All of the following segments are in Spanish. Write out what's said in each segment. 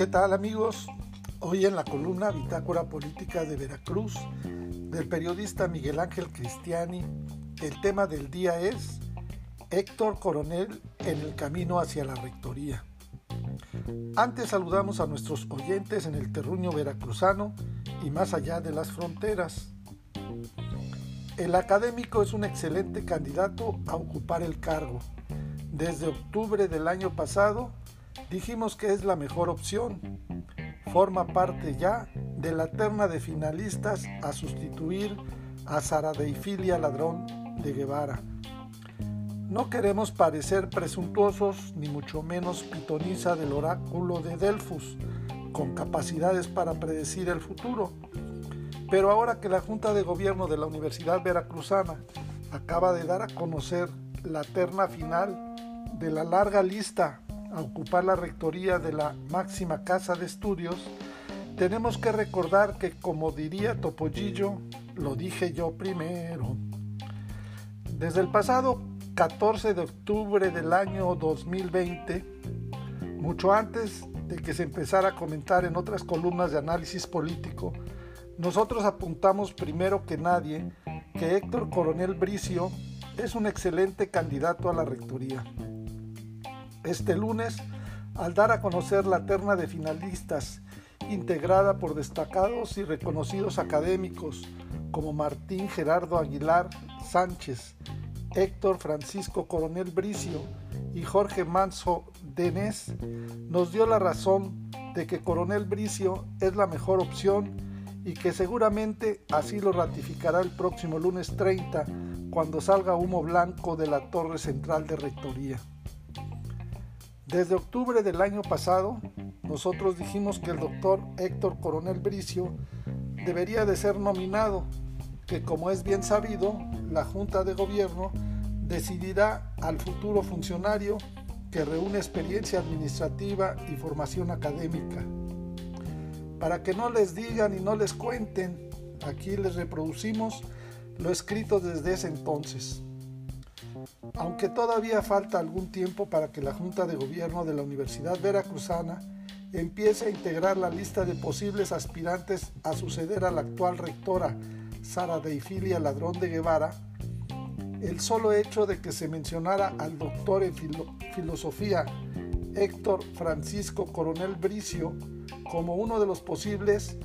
¿Qué tal amigos? Hoy en la columna Bitácora Política de Veracruz del periodista Miguel Ángel Cristiani, el tema del día es Héctor Coronel en el camino hacia la rectoría. Antes saludamos a nuestros oyentes en el terruño veracruzano y más allá de las fronteras. El académico es un excelente candidato a ocupar el cargo. Desde octubre del año pasado dijimos que es la mejor opción. Forma parte ya de la terna de finalistas a sustituir a Saradeifilia Ladrón de Guevara. No queremos parecer presuntuosos ni mucho menos pitoniza del oráculo de Delfos, con capacidades para predecir el futuro. Pero ahora que la Junta de Gobierno de la Universidad Veracruzana acaba de dar a conocer la terna final de la larga lista a ocupar la rectoría de la máxima casa de estudios, tenemos que recordar que, como diría Topollillo, lo dije yo primero. Desde el pasado 14 de octubre del año 2020, mucho antes de que se empezara a comentar en otras columnas de análisis político, nosotros apuntamos primero que nadie que Héctor Coronel Bricio es un excelente candidato a la rectoría. Este lunes, al dar a conocer la terna de finalistas integrada por destacados y reconocidos académicos como Martín Gerardo Aguilar Sánchez, Héctor Francisco Coronel Bricio y Jorge Manso Denés, nos dio la razón de que Coronel Bricio es la mejor opción y que seguramente así lo ratificará el próximo lunes 30 cuando salga humo blanco de la torre central de rectoría. Desde octubre del año pasado, nosotros dijimos que el doctor Héctor Coronel Bricio debería de ser nominado, que como es bien sabido, la Junta de Gobierno decidirá al futuro funcionario que reúne experiencia administrativa y formación académica para que no les digan y no les cuenten. Aquí les reproducimos lo escrito desde ese entonces. Aunque todavía falta algún tiempo para que la Junta de Gobierno de la Universidad Veracruzana empiece a integrar la lista de posibles aspirantes a suceder a la actual rectora Sara Deifilia Ladrón de Guevara, el solo hecho de que se mencionara al doctor en filosofía Héctor Francisco Coronel Bricio como uno de los posibles,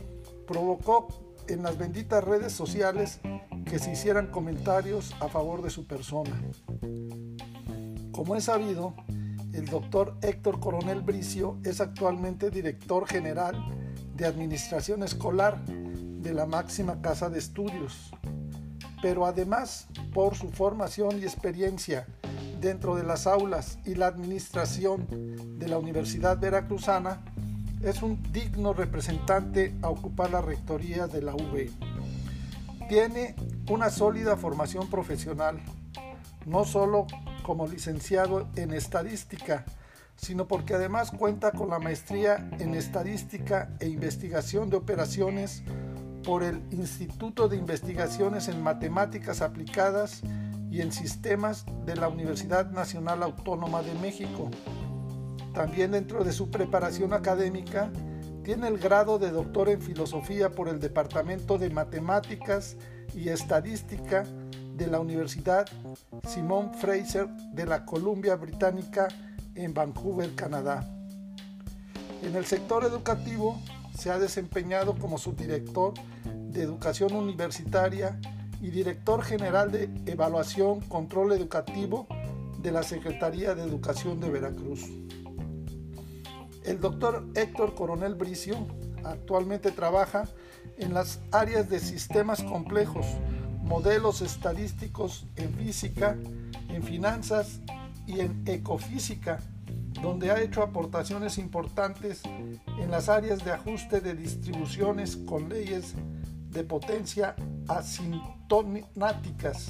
provocó en las benditas redes sociales que se hicieran comentarios a favor de su persona. Como es sabido, el doctor Héctor Coronel Bricio es actualmente director general de Administración Escolar de la máxima casa de estudios, pero además por su formación y experiencia dentro de las aulas y la administración de la Universidad Veracruzana, es un digno representante a ocupar la rectoría de la UV. Tiene una sólida formación profesional, no solo como licenciado en estadística, sino porque además cuenta con la maestría en estadística e investigación de operaciones por el Instituto de Investigaciones en Matemáticas Aplicadas y en Sistemas de la Universidad Nacional Autónoma de México. También dentro de su preparación académica, tiene el grado de doctor en filosofía por el Departamento de Matemáticas y Estadística de la Universidad Simon Fraser de la Columbia Británica en Vancouver, Canadá. En el sector educativo se ha desempeñado como subdirector de Educación Universitaria y director general de Evaluación Control Educativo de la Secretaría de Educación de Veracruz. El doctor Héctor Coronel Bricio actualmente trabaja en las áreas de sistemas complejos, modelos estadísticos en física, en finanzas y en ecofísica, donde ha hecho aportaciones importantes en las áreas de ajuste de distribuciones con leyes de potencia asintonáticas.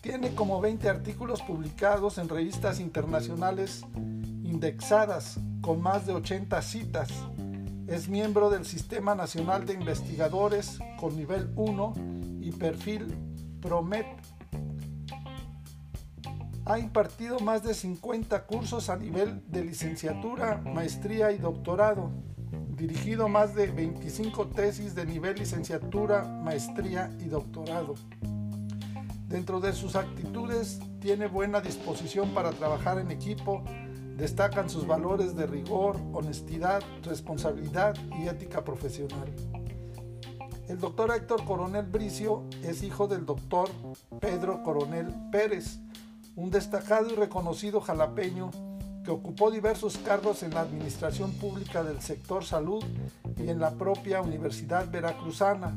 Tiene como 20 artículos publicados en revistas internacionales indexadas con más de 80 citas. Es miembro del Sistema Nacional de Investigadores con nivel 1 y perfil PROMET. Ha impartido más de 50 cursos a nivel de licenciatura, maestría y doctorado. Dirigido más de 25 tesis de nivel licenciatura, maestría y doctorado. Dentro de sus actitudes tiene buena disposición para trabajar en equipo, destacan sus valores de rigor, honestidad, responsabilidad y ética profesional. El doctor Héctor Coronel Bricio es hijo del doctor Pedro Coronel Pérez, un destacado y reconocido jalapeño que ocupó diversos cargos en la administración pública del sector salud y en la propia Universidad Veracruzana,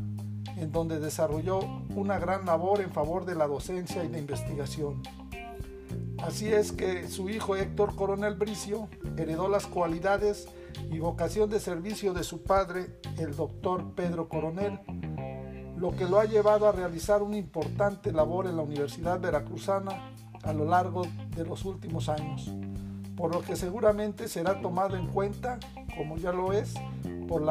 en donde desarrolló una gran labor en favor de la docencia y la investigación. Así es que su hijo Héctor Coronel Bricio heredó las cualidades y vocación de servicio de su padre, el doctor Pedro Coronel, lo que lo ha llevado a realizar una importante labor en la Universidad Veracruzana a lo largo de los últimos años, por lo que seguramente será tomado en cuenta, como ya lo es, por,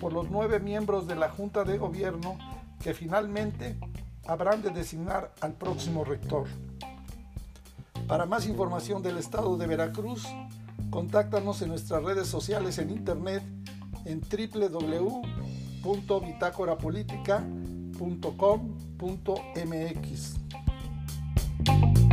por los nueve miembros de la Junta de Gobierno que finalmente habrán de designar al próximo rector. Para más información del estado de Veracruz, contáctanos en nuestras redes sociales en internet en www.bitácorapolítica.com.mx.